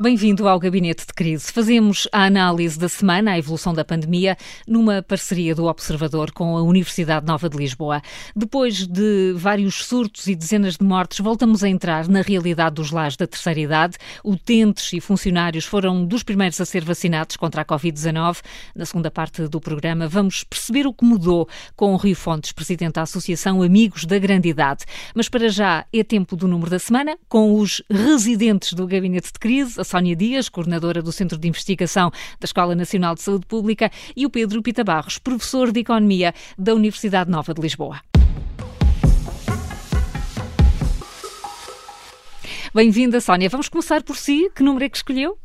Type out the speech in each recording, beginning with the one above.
Bem-vindo ao Gabinete de Crise. Fazemos a análise da semana, a evolução da pandemia, numa parceria do Observador com a Universidade Nova de Lisboa. Depois de vários surtos e dezenas de mortes, voltamos a entrar na realidade dos lares da terceira idade. Utentes e funcionários foram dos primeiros a ser vacinados contra a Covid-19. Na segunda parte do programa, vamos perceber o que mudou com o Rio Fontes, presidente da Associação Amigos da Grande Idade. Mas para já é tempo do número da semana, com os residentes do Gabinete de Crise, Sónia Dias, coordenadora do Centro de Investigação da Escola Nacional de Saúde Pública, e o Pedro Pita Barros, professor de Economia da Universidade Nova de Lisboa. Bem-vinda, Sónia. Vamos começar por si. Que número é que escolheu?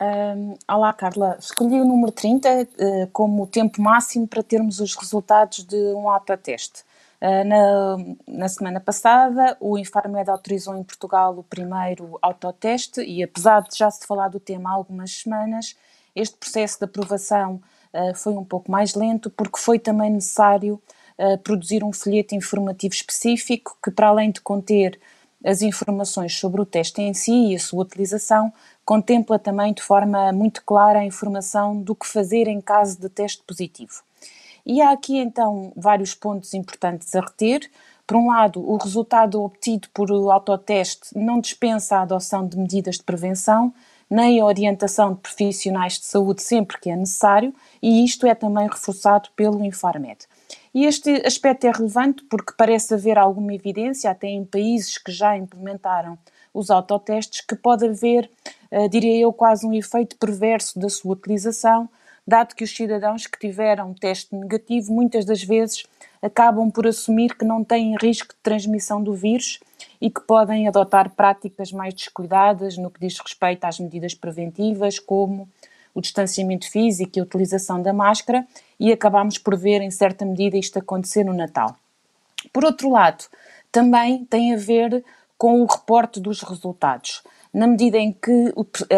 Um, olá, Carla. Escolhi o número 30 uh, eh, como o tempo máximo para termos os resultados de um autoteste. Ah, na, na, semana passada, o Infarmed autorizou em Portugal o primeiro autoteste e, apesar de já se falar do tema há algumas semanas, este processo de aprovação uh, foi um pouco mais lento porque foi também necessário uh, produzir um folheto informativo específico que, para além de conter as informações sobre o teste em si e a sua utilização, contempla também de forma muito clara a informação do que fazer em caso de teste positivo. E há aqui então vários pontos importantes a reter. Por um lado, o resultado obtido por autoteste não dispensa a adoção de medidas de prevenção, nem a orientação de profissionais de saúde sempre que é necessário, e isto é também reforçado pelo Infarmed. E este aspecto é relevante porque parece haver alguma evidência, até em países que já implementaram os autotestes, que pode haver, uh, diria eu, quase um efeito perverso da sua utilização, dado que os cidadãos que tiveram teste negativo muitas das vezes acabam por assumir que não têm risco de transmissão do vírus e que podem adotar práticas mais descuidadas no que diz respeito às medidas preventivas, como o distanciamento físico e a utilização da máscara, e acabamos por ver, em certa medida, isto acontecer no Natal. Por outro lado, também tem a ver com o reporte dos resultados na medida em que,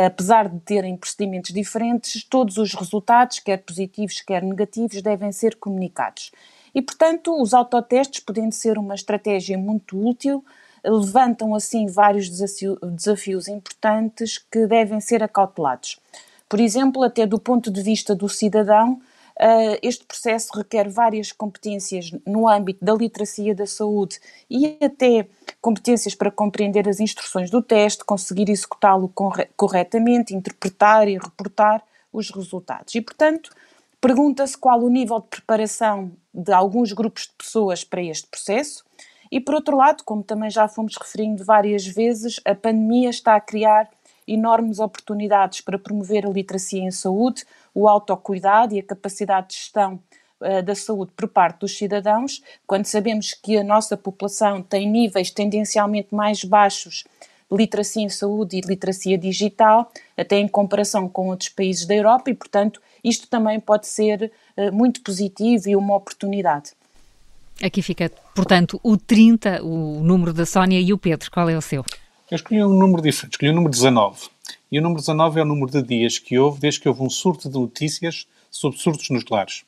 apesar de terem procedimentos diferentes, todos os resultados, quer positivos, quer negativos, devem ser comunicados. E, portanto, os autotestes, podendo ser uma estratégia muito útil, levantam assim vários desafios importantes que devem ser acautelados. Por exemplo, até do ponto de vista do cidadão, este processo requer várias competências no âmbito da literacia da saúde e até competências para compreender as instruções do teste, conseguir executá-lo corretamente, interpretar e reportar os resultados. E, portanto, pergunta-se qual o nível de preparação de alguns grupos de pessoas para este processo. E, por outro lado, como também já fomos referindo várias vezes, a pandemia está a criar enormes oportunidades para promover a literacia em saúde, o autocuidado e a capacidade de gestão uh, da saúde por parte dos cidadãos, quando sabemos que a nossa população tem níveis tendencialmente mais baixos de literacia em saúde e de literacia digital, até em comparação com outros países da Europa, e, portanto, isto também pode ser uh, muito positivo e uma oportunidade. Aqui fica, portanto, o 30, o número da Sónia e o Pedro. Qual é o seu? Eu escolhi um número diferente, escolhi o número 19. E o número 19 é o número de dias que houve desde que houve um surto de notícias sobre surtos nos lares.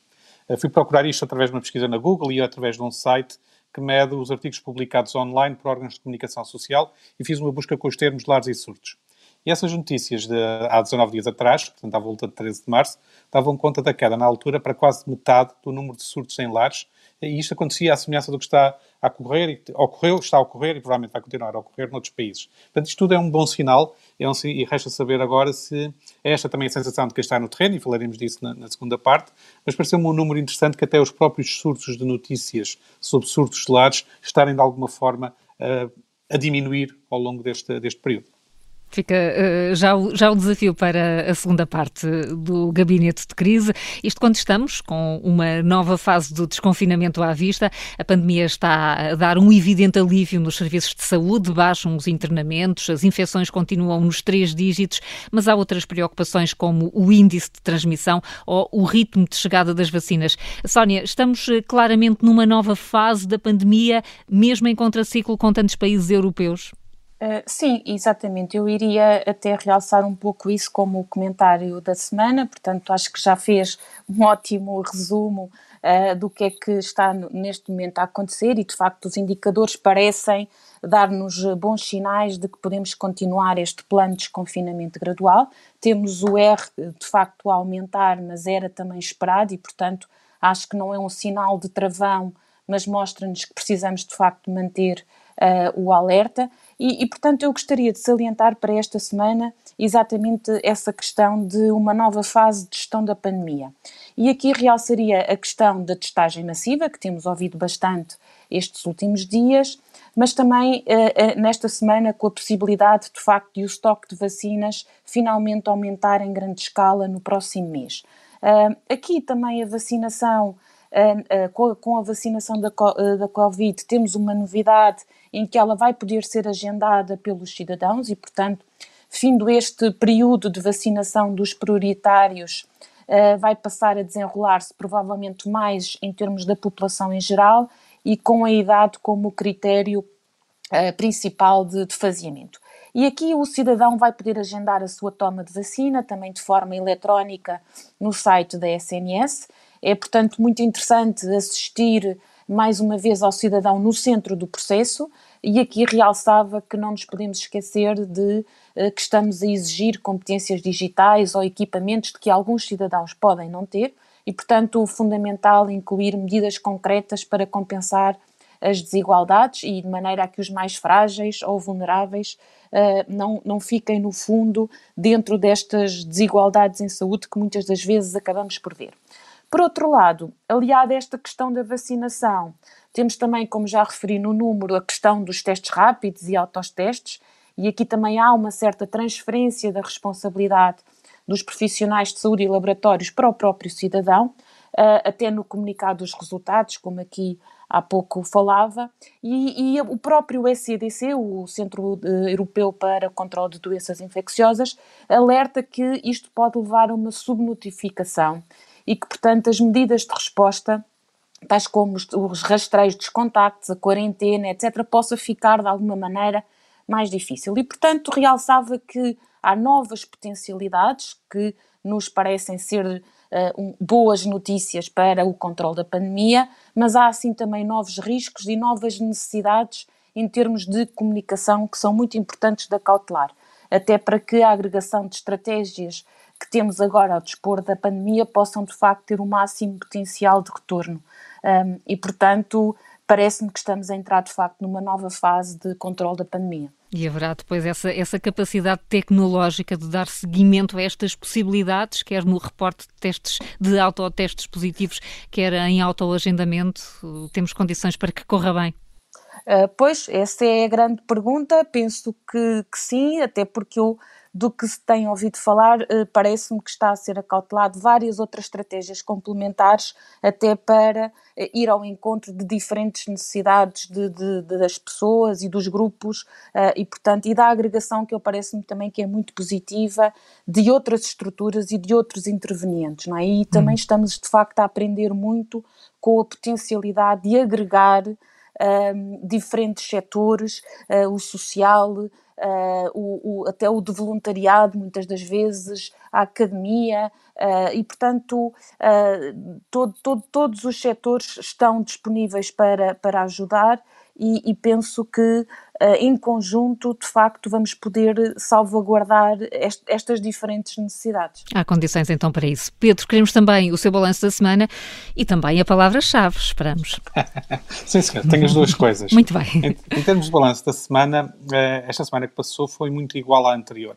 Eu fui procurar isto através de uma pesquisa na Google e através de um site que mede os artigos publicados online por órgãos de comunicação social e fiz uma busca com os termos lares e surtos. E essas notícias de há 19 dias atrás, portanto à volta de 13 de março, davam conta da queda na altura para quase metade do número de surtos em lares e isto acontecia à semelhança do que está a ocorrer, e, ocorreu, está a ocorrer e provavelmente vai continuar a ocorrer noutros países. Portanto, isto tudo é um bom sinal é e resta saber agora se é esta também a sensação de quem está no terreno, e falaremos disso na, na segunda parte, mas pareceu-me um número interessante que até os próprios surtos de notícias sobre surtos solares estarem de alguma forma uh, a diminuir ao longo deste, deste período. Fica uh, já, o, já o desafio para a segunda parte do gabinete de crise. Isto quando estamos com uma nova fase do desconfinamento à vista, a pandemia está a dar um evidente alívio nos serviços de saúde, baixam os internamentos, as infecções continuam nos três dígitos, mas há outras preocupações como o índice de transmissão ou o ritmo de chegada das vacinas. Sónia, estamos eh, claramente numa nova fase da pandemia, mesmo em contraciclo com tantos países europeus? Uh, sim, exatamente. Eu iria até realçar um pouco isso como o comentário da semana, portanto, acho que já fez um ótimo resumo uh, do que é que está neste momento a acontecer e, de facto, os indicadores parecem dar-nos bons sinais de que podemos continuar este plano de desconfinamento gradual. Temos o R, de facto, a aumentar, mas era também esperado e, portanto, acho que não é um sinal de travão, mas mostra-nos que precisamos, de facto, manter uh, o alerta. E, e, portanto, eu gostaria de salientar para esta semana exatamente essa questão de uma nova fase de gestão da pandemia. E aqui realçaria a questão da testagem massiva, que temos ouvido bastante estes últimos dias, mas também uh, uh, nesta semana com a possibilidade, de facto, de o estoque de vacinas finalmente aumentar em grande escala no próximo mês. Uh, aqui também a vacinação Uh, uh, com, a vacinação da, da Covid, temos uma novidade em que ela vai poder ser agendada pelos cidadãos e, portanto, findo este período de vacinação dos prioritários, vai passar a desenrolar-se provavelmente mais em termos da população em geral e com a idade como critério principal de, de faziamento. E aqui o cidadão vai poder agendar a sua toma de vacina, também de forma eletrónica, no site da SNS. É, portanto, muito interessante assistir mais uma vez ao cidadão no centro do processo e aqui realçava que não nos podemos esquecer de uh, que estamos a exigir competências digitais ou equipamentos de que alguns cidadãos podem não ter e, portanto, fundamental incluir medidas concretas para compensar as desigualdades e de maneira a que os mais frágeis ou vulneráveis uh, não, não fiquem, no fundo, dentro destas desigualdades em saúde que muitas das vezes acabamos por ver. Por outro lado, aliado a esta questão da vacinação, temos também, como já referi no número, a questão dos testes rápidos e autotestes, e aqui também há uma certa transferência da responsabilidade dos profissionais de saúde e laboratórios para o próprio cidadão, uh, até no comunicado dos resultados, como aqui há pouco falava, e, e o próprio SCDC, o Centro eh, Europeu para o Controlo de Doenças Infecciosas, alerta que isto pode levar a uma subnotificação e que, portanto, as medidas de resposta tais como os, os rastreios dos contactos, a quarentena, etc., possa ficar de alguma maneira mais difícil. E, portanto, realçava que há novas potencialidades que nos parecem ser uh, um, boas notícias para o controle da pandemia, mas há assim também novos riscos e novas necessidades em termos de comunicação que são muito importantes da cautelar, até para que a agregação de estratégias que temos agora ao dispor da pandemia possam de facto ter o máximo potencial de retorno. Um, e, portanto, parece-me que estamos a entrar de facto numa nova fase de controle da pandemia. E haverá depois essa, essa capacidade tecnológica de dar seguimento a estas possibilidades, quer no reporte de testes de autotestes positivos, quer em autoagendamento, temos condições para que corra bem? Uh, pois, essa é a grande pergunta. Penso que, que sim, até porque eu do que se tem ouvido falar, eh, parece-me que está a ser acautelado várias outras estratégias complementares até para eh, ir ao encontro de diferentes necessidades de, de, das pessoas e dos grupos uh, e, portanto, e da agregação que eu parece-me também que é muito positiva de outras estruturas e de outros intervenientes, não é? E também hum. estamos, de facto, a aprender muito com a potencialidade de agregar diferentes setores, uh, o social, Uh, o, o, até o de voluntariado, muitas das vezes, a academia, uh, e portanto uh, todo, todo, todos os setores estão disponíveis para, para ajudar e, e penso que em conjunto, de facto, vamos poder salvaguardar est estas diferentes necessidades. Há condições então para isso. Pedro, queremos também o seu balanço da semana e também a palavra-chave, esperamos. Sim, senhor, tenho as duas coisas. Muito bem. Em, em, termos de balanço da semana, eh, esta semana que passou foi muito igual à anterior.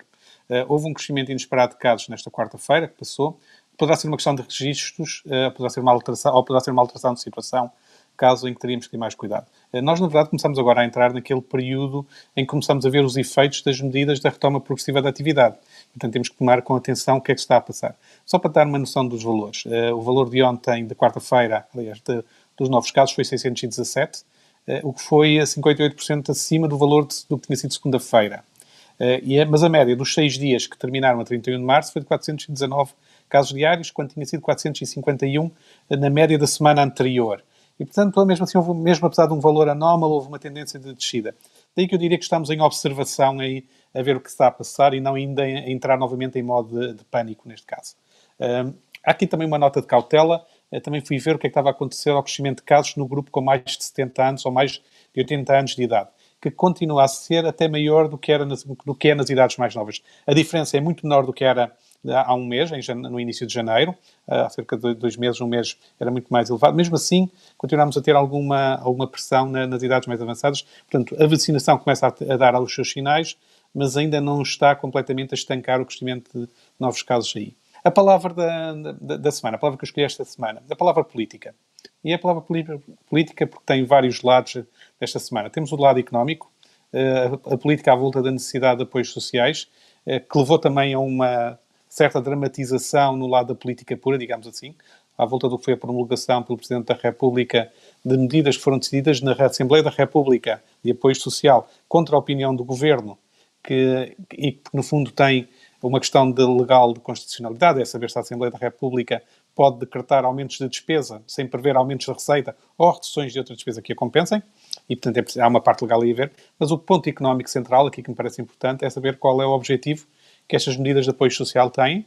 Eh, houve um crescimento inesperado de casos nesta quarta-feira que passou. Poderá ser uma questão de registros, eh, poderá ser uma alteração, ou poderá ser uma alteração de situação caso em que teríamos que ter mais cuidado. Eh, nós, na verdade, começamos agora a entrar naquele período em que começamos a ver os efeitos das medidas da retoma progressiva da atividade. Portanto, temos que tomar com atenção o que é que está a passar. Só para dar uma noção dos valores. Eh, o valor de ontem, de quarta-feira, aliás, de, dos novos casos, foi 617, eh, o que foi a 58% acima do valor de, do que tinha sido segunda-feira. É, mas a média dos seis dias que terminaram a 31 de março foi de 419 casos diários, quando tinha sido 451 na média da semana anterior. E, portanto, mesmo assim, mesmo apesar de um valor anómalo, houve uma tendência de descida. Daí que eu diria que estamos em observação aí, a ver o que está a passar e não ainda a entrar novamente em modo de, de pânico, neste caso. Um, há aqui também uma nota de cautela. Eu também fui ver o que é que estava a acontecer ao crescimento de casos no grupo com mais de 70 anos ou mais de 80 anos de idade, que continua a ser até maior do que, era nas, do que é nas idades mais novas. A diferença é muito menor do que era há um mês, no início de janeiro, há cerca de dois meses, um mês era muito mais elevado. Mesmo assim, continuamos a ter alguma, alguma pressão nas idades mais avançadas. Portanto, a vacinação começa a, dar os seus sinais, mas ainda não está completamente a estancar o crescimento de novos casos aí. A palavra da, da, da semana, a palavra que eu escolhi esta semana, a palavra política. E é a palavra política porque tem vários lados desta semana. Temos o lado económico, eh, a política à volta da necessidade de apoios sociais, eh, que levou também a uma certa dramatização no lado da política pura, digamos assim, à volta do que foi a promulgação pelo Presidente da República de medidas que foram decididas na Assembleia da República de apoio social contra a opinião do Governo, que, e que no fundo tem uma questão de legal de constitucionalidade, é saber se a Assembleia da República pode decretar aumentos de despesa sem prever aumentos de receita ou reduções de outra despesa que a compensem, e portanto é, há uma parte legal aí a ver, mas o ponto económico central aqui que me parece importante é saber qual é o objetivo que estas medidas de apoio social têm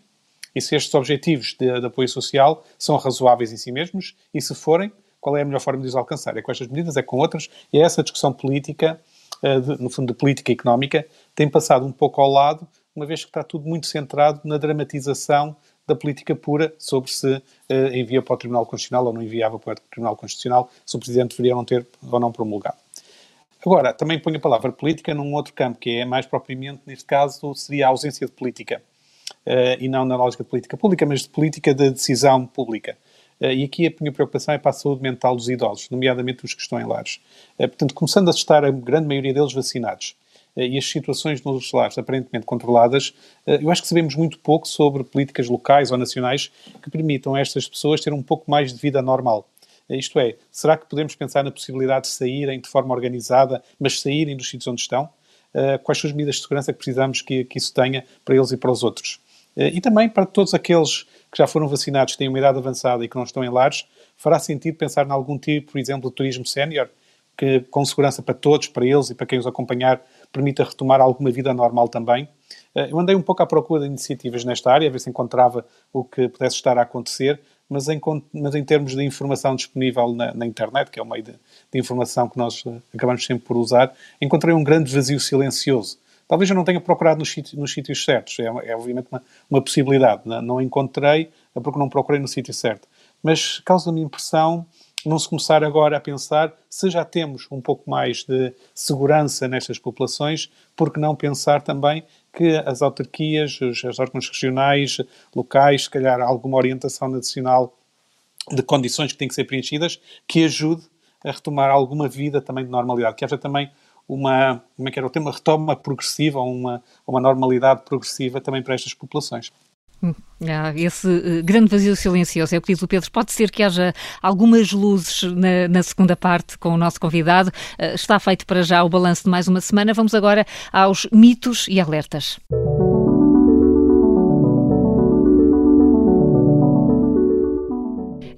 e se estes objetivos de, de, apoio social são razoáveis em si mesmos e se forem, qual é a melhor forma de os alcançar? É com estas medidas, é com outras, e é essa discussão política, uh, de, no fundo de política económica, tem passado um pouco ao lado, uma vez que está tudo muito centrado na dramatização da política pura sobre se uh, envia para o Tribunal Constitucional ou não enviava para o Tribunal Constitucional, se o Presidente deveria não ter ou não promulgado. Agora, também ponho a palavra política num outro campo, que é mais propriamente, neste caso, seria a ausência de política. Uh, e não na lógica de política pública, mas de política de decisão pública. Uh, e aqui a minha preocupação é para a saúde mental dos idosos, nomeadamente os que estão em lares. Uh, portanto, começando a estar a grande maioria deles vacinados e as situações nos lares aparentemente controladas, eu acho que sabemos muito pouco sobre políticas locais ou nacionais que permitam a estas pessoas ter um pouco mais de vida normal. Isto é, será que podemos pensar na possibilidade de saírem de forma organizada, mas saírem dos sítios onde estão? Uh, quais são as medidas de segurança que precisamos que, que isso tenha para eles e para os outros? Uh, e também para todos aqueles que já foram vacinados, têm uma idade avançada e que não estão em lares, fará sentido pensar em algum tipo, por exemplo, de turismo sénior, que com segurança para todos, para eles e para quem os acompanhar, permita retomar alguma vida normal também. Eh, eu andei um pouco à procura de iniciativas nesta área, a ver se encontrava o que pudesse estar a acontecer, mas em, mas em termos de informação disponível na, na internet, que é o meio de, de, informação que nós eh, acabamos sempre por usar, encontrei um grande vazio silencioso. Talvez eu não tenha procurado nos, sítios, nos sítios certos, é, é obviamente uma, uma possibilidade. Não, não encontrei é porque não procurei no sítio certo. Mas causa-me impressão não se começar agora a pensar se já temos um pouco mais de segurança nestas populações, porque não pensar também que as autarquias, os, os órgãos regionais, locais, se calhar alguma orientação nacional de condições que têm que ser preenchidas, que ajude a retomar alguma vida também de normalidade, que haja também uma, como é que era o tema, retoma progressiva, uma, uma normalidade progressiva também para estas populações. Hum, esse uh, grande vazio silencioso, é o que diz o Pedro. Pode ser que haja algumas luzes na, na segunda parte com o nosso convidado. Uh, está feito para já o balanço de mais uma semana. Vamos agora aos mitos e alertas.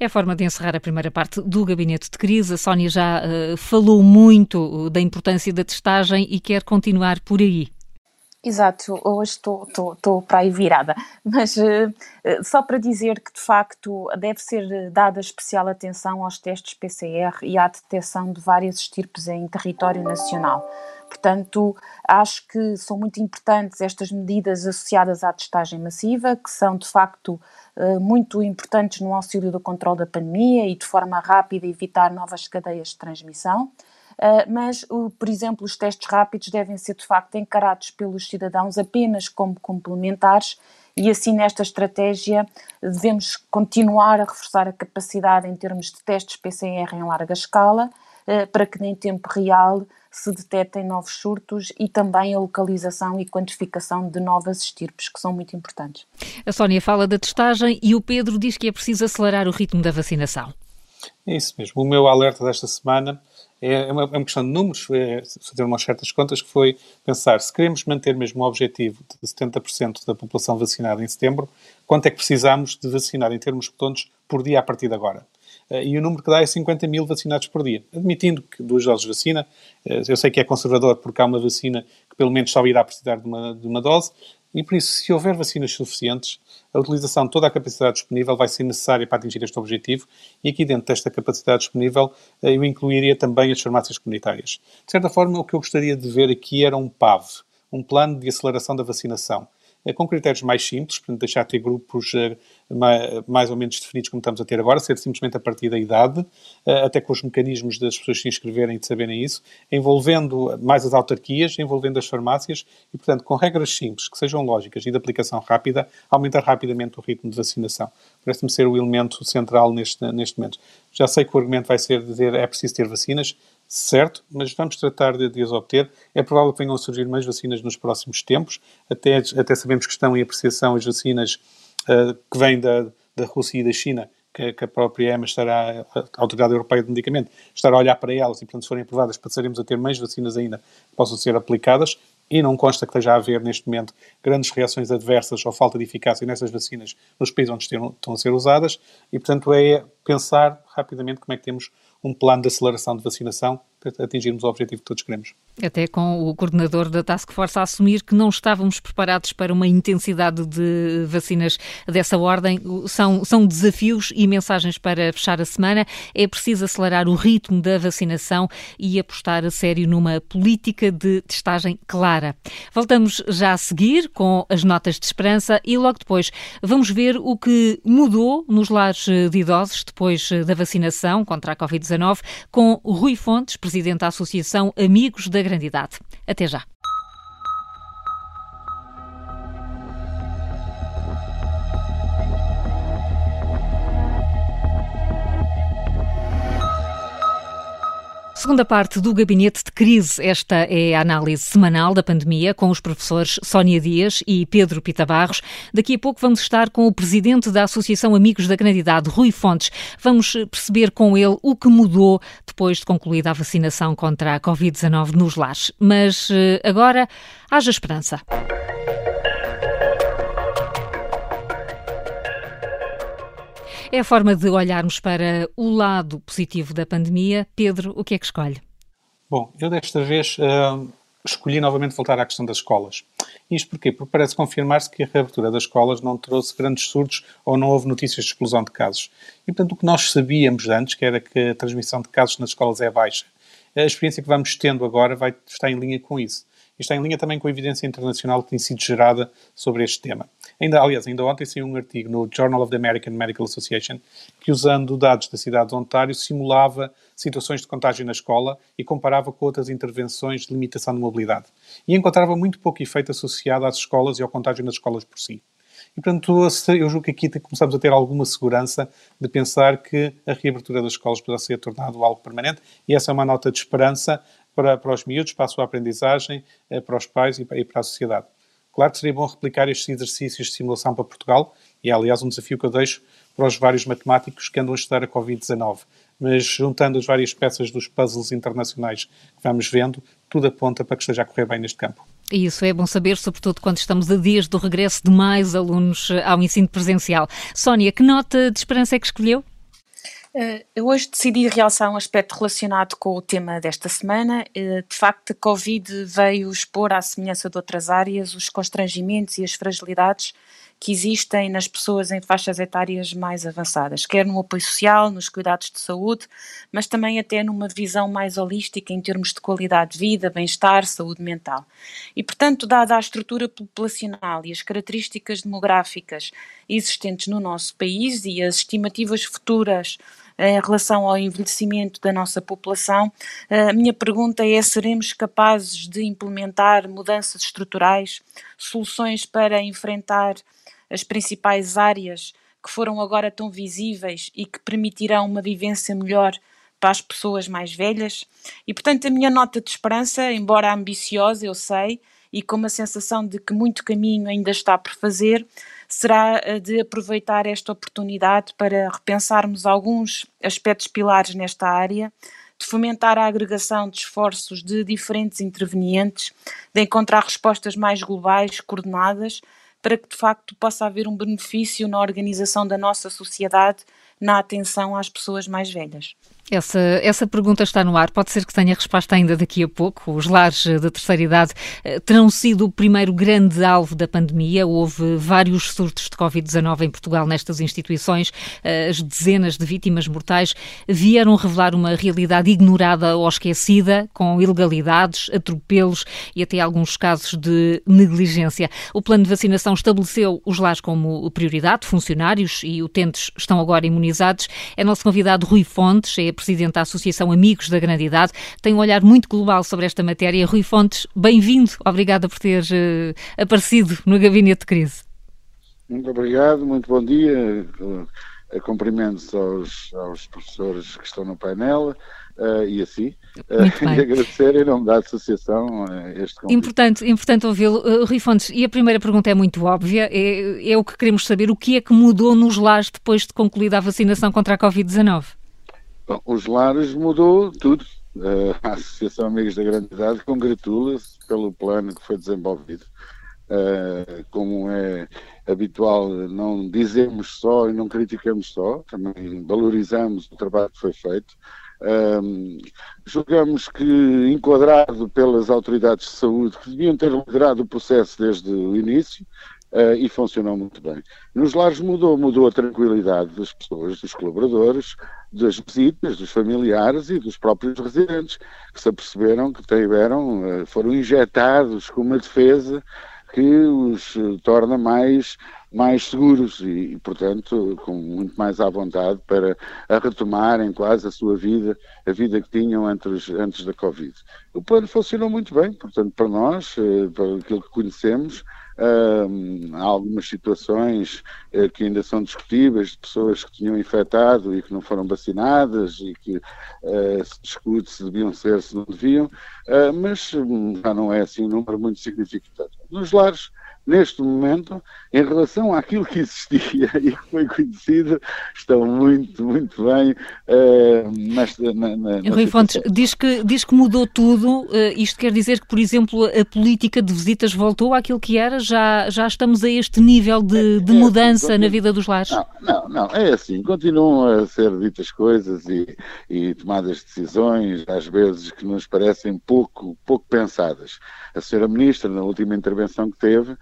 É a forma de encerrar a primeira parte do gabinete de crise. A Sónia já uh, falou muito da importância da testagem e quer continuar por aí. Exato, hoje estou para aí virada, mas uh, só para dizer que de facto deve ser dada especial atenção aos testes PCR e à detecção de várias estirpes em território nacional. Portanto, acho que são muito importantes estas medidas associadas à testagem massiva, que são de facto muito importantes no auxílio do controle da pandemia e de forma rápida evitar novas cadeias de transmissão. Ah, mas, por exemplo, os testes rápidos devem ser de facto encarados pelos cidadãos apenas como complementares e assim nesta estratégia devemos continuar a reforçar a capacidade em termos de testes PCR em larga escala ah, para que em tempo real se detetem novos surtos e também a localização e quantificação de novas estirpes, que são muito importantes. A Sónia fala da testagem e o Pedro diz que é preciso acelerar o ritmo da vacinação. É isso mesmo. O meu alerta desta semana é, é uma, é uma questão de números, é fazer umas certas contas, que foi pensar se queremos manter mesmo o objetivo de 70% da população vacinada em setembro, quanto é que precisamos de vacinar em termos redondos por dia a partir de agora? e o número que dá é 50 mil vacinados por dia. Admitindo que duas doses de vacina, eu sei que é conservador porque há uma vacina que pelo menos só irá precisar de uma, de uma dose, e por isso, se houver vacinas suficientes, a utilização de toda a capacidade disponível vai ser necessária para atingir este objetivo e aqui dentro desta capacidade disponível eh, eu incluiria também as farmácias comunitárias. De certa forma, o que eu gostaria de ver aqui era um PAV, um plano de aceleração da vacinação com critérios mais simples, portanto, deixar de ter grupos eh, mais ou menos definidos como estamos a ter agora, ser simplesmente a partir da idade, eh, até com os mecanismos das pessoas se inscreverem e de saberem isso, envolvendo mais as autarquias, envolvendo as farmácias e, portanto, com regras simples, que sejam lógicas e de aplicação rápida, aumentar rapidamente o ritmo de vacinação. Parece-me ser o elemento central neste, neste momento. Já sei que o argumento vai ser dizer é preciso ter vacinas, certo, mas vamos tratar de, de as obter. É provável que venham a surgir mais vacinas nos próximos tempos, até, até sabemos que estão em apreciação as vacinas uh, que vêm da, da Rússia e da China, que, que, a própria EMA estará, a Autoridade Europeia de Medicamento, estará a olhar para elas e, portanto, se forem aprovadas, passaremos a ter mais vacinas ainda que possam ser aplicadas. E não consta que esteja a haver neste momento grandes reações adversas ou falta de eficácia nessas vacinas nos países onde estão a ser usadas. E, portanto, é pensar rapidamente como é que temos um plano de aceleração de vacinação para atingirmos o objetivo que todos queremos. Até com o coordenador da Task Force a assumir que não estávamos preparados para uma intensidade de vacinas dessa ordem. São, são desafios e mensagens para fechar a semana. É preciso acelerar o ritmo da vacinação e apostar a sério numa política de testagem clara. Voltamos já a seguir com as notas de esperança e logo depois vamos ver o que mudou nos lares de idosos depois da vacinação contra a Covid-19 com Rui Fontes, presidente da Associação Amigos da Grande Idade. Até já. Segunda parte do Gabinete de Crise. Esta é a análise semanal da pandemia com os professores Sónia Dias e Pedro Pita Barros. Daqui a pouco vamos estar com o presidente da Associação Amigos da Grandidade, Rui Fontes. Vamos perceber com ele o que mudou depois de concluída a vacinação contra a Covid-19 nos lares. Mas eh, agora, haja esperança. É a forma de olharmos para o lado positivo da pandemia. Pedro, o que é que escolhe? Bom, eu desta vez uh, escolhi novamente voltar à questão das escolas. Isto porquê? Porque parece confirmar-se que a reabertura das escolas não trouxe grandes surtos ou não houve notícias de explosão de casos. E, portanto, o que nós sabíamos antes, que era que a transmissão de casos nas escolas é baixa, a experiência que vamos tendo agora vai estar em linha com isso. E está em linha também com a evidência internacional que tem sido gerada sobre este tema. Ainda, aliás, ainda ontem saiu um artigo no Journal of the American Medical Association que, usando dados da cidade de Ontário, simulava situações de contágio na escola e comparava com outras intervenções de limitação de mobilidade. E encontrava muito pouco efeito associado às escolas e ao contágio nas escolas por si. E, portanto, eu julgo que aqui começamos a ter alguma segurança de pensar que a reabertura das escolas poderá ser tornado algo permanente e essa é uma nota de esperança para, para os miúdos, para a sua aprendizagem, eh, para os pais e para, e para a sociedade. Claro que seria bom replicar estes exercícios de simulação para Portugal, e é aliás um desafio que eu deixo para os vários matemáticos que andam a estudar a Covid-19. Mas juntando as várias peças dos puzzles internacionais que vamos vendo, tudo aponta para que esteja a correr bem neste campo. E isso é bom saber, sobretudo quando estamos a dias do regresso de mais alunos eh, ao ensino presencial. Sónia, que nota de esperança é que escolheu? Eh, hoje decidi realçar um aspecto relacionado com o tema desta semana. Eh, de facto, a Covid veio expor, à semelhança de outras áreas, os constrangimentos e as fragilidades que existem nas pessoas em faixas etárias mais avançadas, quer no apoio social, nos cuidados de saúde, mas também até numa visão mais holística em termos de qualidade de vida, bem-estar, saúde mental. E, portanto, dada a estrutura populacional e as características demográficas existentes no nosso país e as estimativas futuras em relação ao envelhecimento da nossa população, a minha pergunta é: seremos capazes de implementar mudanças estruturais, soluções para enfrentar as principais áreas que foram agora tão visíveis e que permitirão uma vivência melhor para as pessoas mais velhas? E portanto, a minha nota de esperança, embora ambiciosa, eu sei, e com uma sensação de que muito caminho ainda está por fazer, será de aproveitar esta oportunidade para repensarmos alguns aspectos pilares nesta área, de fomentar a agregação de esforços de diferentes intervenientes, de encontrar respostas mais globais, coordenadas, para que de facto possa haver um benefício na organização da nossa sociedade na atenção às pessoas mais velhas. Essa, essa pergunta está no ar. Pode ser que tenha resposta ainda daqui a pouco. Os lares da terceira idade eh, terão sido o primeiro grande alvo da pandemia. Houve vários surtos de Covid-19 em Portugal nestas instituições. Eh, as dezenas de vítimas mortais vieram revelar uma realidade ignorada ou esquecida, com ilegalidades, atropelos e até alguns casos de negligência. O plano de vacinação estabeleceu os lares como prioridade, funcionários e utentes estão agora imunizados. É nosso convidado Rui Fontes, é presidente da Associação Amigos da Grande Idade, tem um olhar muito global sobre esta matéria. Rui Fontes, bem-vindo. Obrigada por ter uh, aparecido no Gabinete de Crise. Muito obrigado, muito bom dia. Uh, cumprimentos aos, aos professores que estão no painel. Uh, e assim, uh, e agradecer em nome da Associação uh, este convite. Importante, importante ouvi-lo. Uh, Rui Fontes, e a primeira pergunta é muito óbvia, é, é o que queremos saber, o que é que mudou nos lares depois de concluída a vacinação contra a Covid-19? Bom, os lares mudou tudo. Uh, a Associação Amigos da Grande Idade congratula-se pelo plano que foi desenvolvido. Uh, como é habitual, não dizemos só e não criticamos só, também valorizamos o trabalho que foi feito. Um, julgamos que, enquadrado pelas autoridades de saúde, que deviam ter liderado o processo desde o início, uh, e funcionou muito bem. Nos lares mudou, mudou a tranquilidade das pessoas, dos colaboradores, das visitas, dos familiares e dos próprios residentes, que se aperceberam que tiveram, uh, foram injetados com uma defesa que os uh, torna mais mais seguros e, e, portanto, com muito mais à vontade para retomarem quase a sua vida, a vida que tinham antes, antes da Covid. O plano funcionou muito bem, portanto, para nós, para aquilo que conhecemos, Há algumas situações uh, que ainda são discutíveis de pessoas que tinham infectado e que não foram vacinadas e que uh, se discute se deviam ser, se não deviam, ah, mas um, já não é assim um número muito significativo. Nos lares neste momento, em relação àquilo que existia e que foi conhecido, estão muito, muito bem uh, nesta, na, na, Rui Fontes, diz que, diz que mudou tudo, uh, isto quer dizer que, por exemplo, a política de visitas voltou àquilo que era? Já, já estamos a este nível de, de é, mudança é, na vida dos lares? Não, não, não, é assim, continuam a ser ditas coisas e, e tomadas decisões, às vezes, que nos parecem pouco, pouco pensadas. A senhora Ministra, na última intervenção que teve,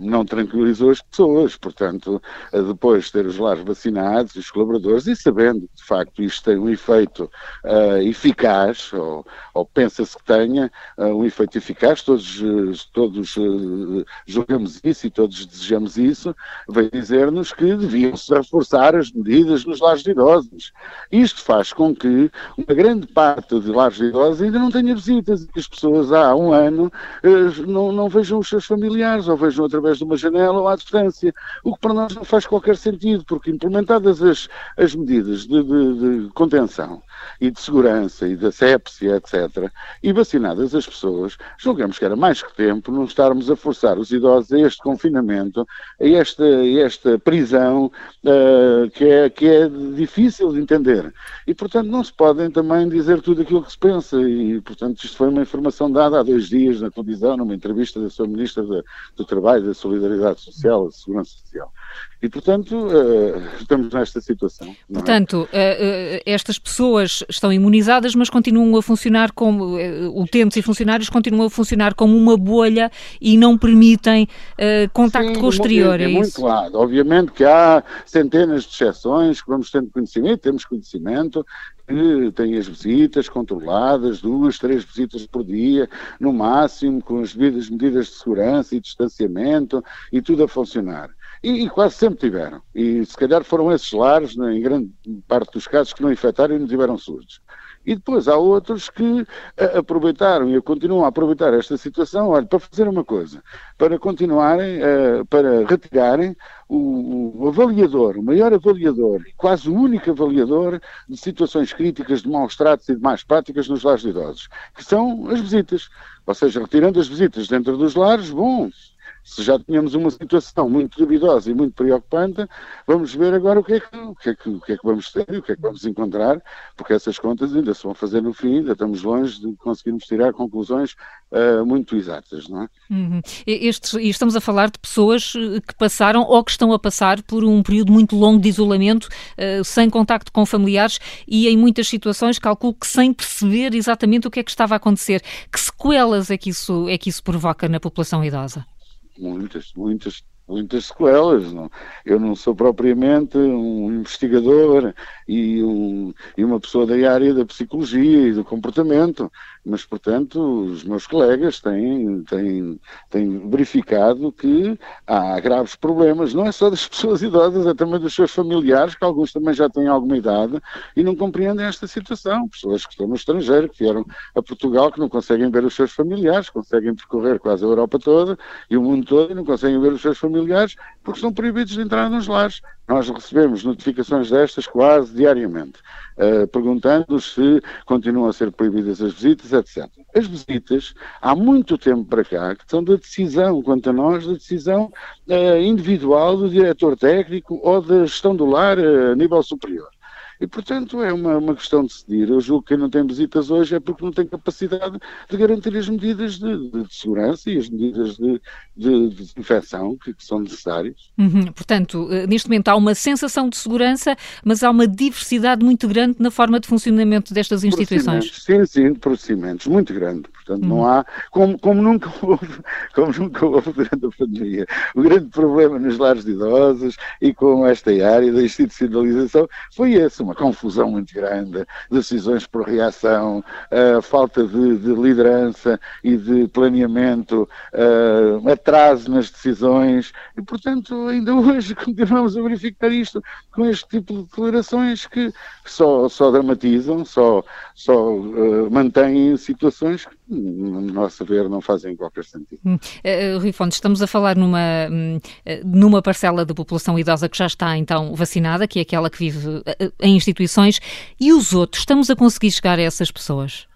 não tranquilizou as pessoas, portanto, depois de ter os lares vacinados, os colaboradores, e sabendo que de facto isto tem um efeito uh, eficaz, ou, ou pensa-se que tenha um efeito eficaz, todos, todos julgamos isso e todos desejamos isso, veio dizer-nos que deviam-se reforçar as medidas nos lares de idosos. Isto faz com que uma grande parte de lares de idosos ainda não tenha visitas, e as pessoas há um ano não, não vejam os seus familiares familiares, ou vejam através de uma janela ou à distância, o que para nós não faz qualquer sentido, porque implementadas as, as medidas de, de, de contenção e de segurança e da sepsia, etc., e vacinadas as pessoas, julgamos que era mais que tempo não estarmos a forçar os idosos a este confinamento, a esta, a esta prisão uh, que, é, que é difícil de entender. E, portanto, não se podem também dizer tudo aquilo que se pensa, e, portanto, isto foi uma informação dada há dois dias na televisão, numa entrevista da sua Ministra da, do Trabalho, da Solidariedade Social, da Segurança Social. E, portanto, uh, estamos nesta situação. É? Portanto, é? estas pessoas estão imunizadas, mas continuam a funcionar como, utentes e funcionários continuam a funcionar como uma bolha e não permitem contacto Sim, com o exterior, é, é, é muito claro. Obviamente que há centenas de exceções que vamos tendo conhecimento, temos conhecimento, que têm as visitas controladas, duas, três visitas por dia, no máximo, com as devidas medidas de segurança e distanciamento e tudo a funcionar. E, e, quase sempre tiveram. E se calhar foram esses lares, né, em grande parte dos casos, que não infectaram e não tiveram surdos. E depois há outros que uh, aproveitaram e continuam a aproveitar esta situação, olha, para fazer uma coisa, para continuarem, uh, para retirarem o, avaliador, o maior avaliador, quase o único avaliador de situações críticas, de maus tratos e de más práticas nos lares de idosos, que são as visitas. Ou seja, retirando as visitas dentro dos lares, bom, Se já tínhamos uma situação muito duvidosa e muito preocupante, vamos ver agora o que é que, o que, é que, o que, é que vamos ter e o que é que vamos encontrar, porque essas contas ainda se vão fazer no fim, ainda estamos longe de conseguirmos tirar conclusões uh, muito exatas, não é? Uhum. E estamos a falar de pessoas eh, que passaram ou que estão a passar por um período muito longo de isolamento, uh, sem contacto com familiares e em muitas situações, calculo que sem perceber exatamente o que é que estava a acontecer. Que sequelas é que isso, é que isso provoca na população idosa? Muitas, muitas muitas sequelas. Não? Eu não sou propriamente um investigador e, um, e, uma pessoa da área da psicologia e do comportamento, mas, portanto, os meus colegas têm, têm, têm verificado que há graves problemas, não é só das pessoas idosas, é também dos seus familiares, que alguns também já têm alguma idade e não compreendem esta situação. Pessoas que estão no estrangeiro, que vieram a Portugal, que não conseguem ver os seus familiares, conseguem percorrer quase a Europa toda e o mundo todo e não conseguem ver os seus familiares porque são proibidos de entrar nos lares. Nós recebemos notificações destas quase diariamente, uh, perguntando se continuam a ser proibidas as visitas, etc. As visitas, há muito tempo para cá, que são da decisão, quanto a nós, da decisão uh, individual do diretor técnico ou da gestão do lar uh, a nível superior. E, portanto, é uma, uma questão de decidir. Eu julgo que quem não tem visitas hoje é porque não tem capacidade de garantir as medidas de, de, de segurança e as medidas de, de desinfecção que, que, são necessárias. Uhum. Portanto, eh, neste momento há uma sensação de segurança, mas há uma diversidade muito grande na forma de funcionamento destas instituições. Sim, sim, de procedimentos, muito grande. Portanto, uhum. não há, como, como, nunca houve, como nunca houve durante a pandemia, o grande problema nos lares de idosos e com esta área da institucionalização foi esse, uma confusão muito grande, decisões por reação, uh, falta de, de, liderança e de planeamento, uh, atraso nas decisões, e portanto ainda hoje continuamos a verificar isto com este tipo de declarações que só, só dramatizam, só, só uh, mantêm situações que, no nosso ver, não fazem qualquer sentido. Uh, Rui Fontes, estamos a falar numa, hum, numa parcela da população idosa que já está então vacinada, que é aquela que vive em instituições, e os outros, estamos a conseguir chegar a essas pessoas?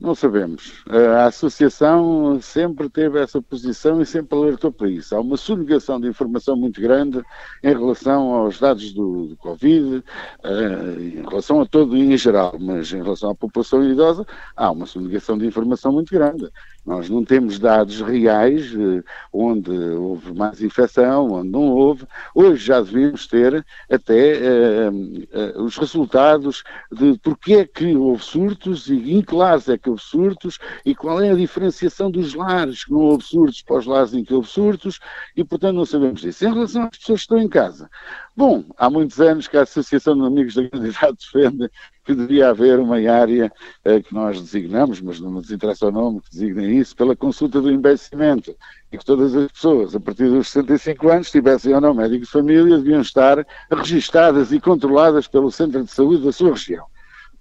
Não sabemos. A associação sempre teve essa posição e sempre alertou para isso. Há uma sonegação de informação muito grande em relação aos dados do, do Covid, uh, em relação a todo em geral, mas em relação à população idosa, há uma sonegação de informação muito grande. Nós não temos dados reais uh, onde houve mais infecção, onde não houve. Hoje já devíamos ter até uh, os resultados de porque é que houve surtos e em que lares é que houve surtos e qual é a diferenciação dos lares que não houve surtos para os lares em que houve surtos e, portanto, não sabemos isso. Em relação às pessoas que estão em casa, bom, há muitos anos que a Associação de Amigos da Comunidade defende que devia haver uma área eh, que nós designamos, mas não nos interessa o nome que designem isso, pela consulta do envelhecimento e que todas as pessoas, a partir dos 65 anos, tivessem ou não médico de família, deviam estar registadas e controladas pelo centro de saúde da sua região.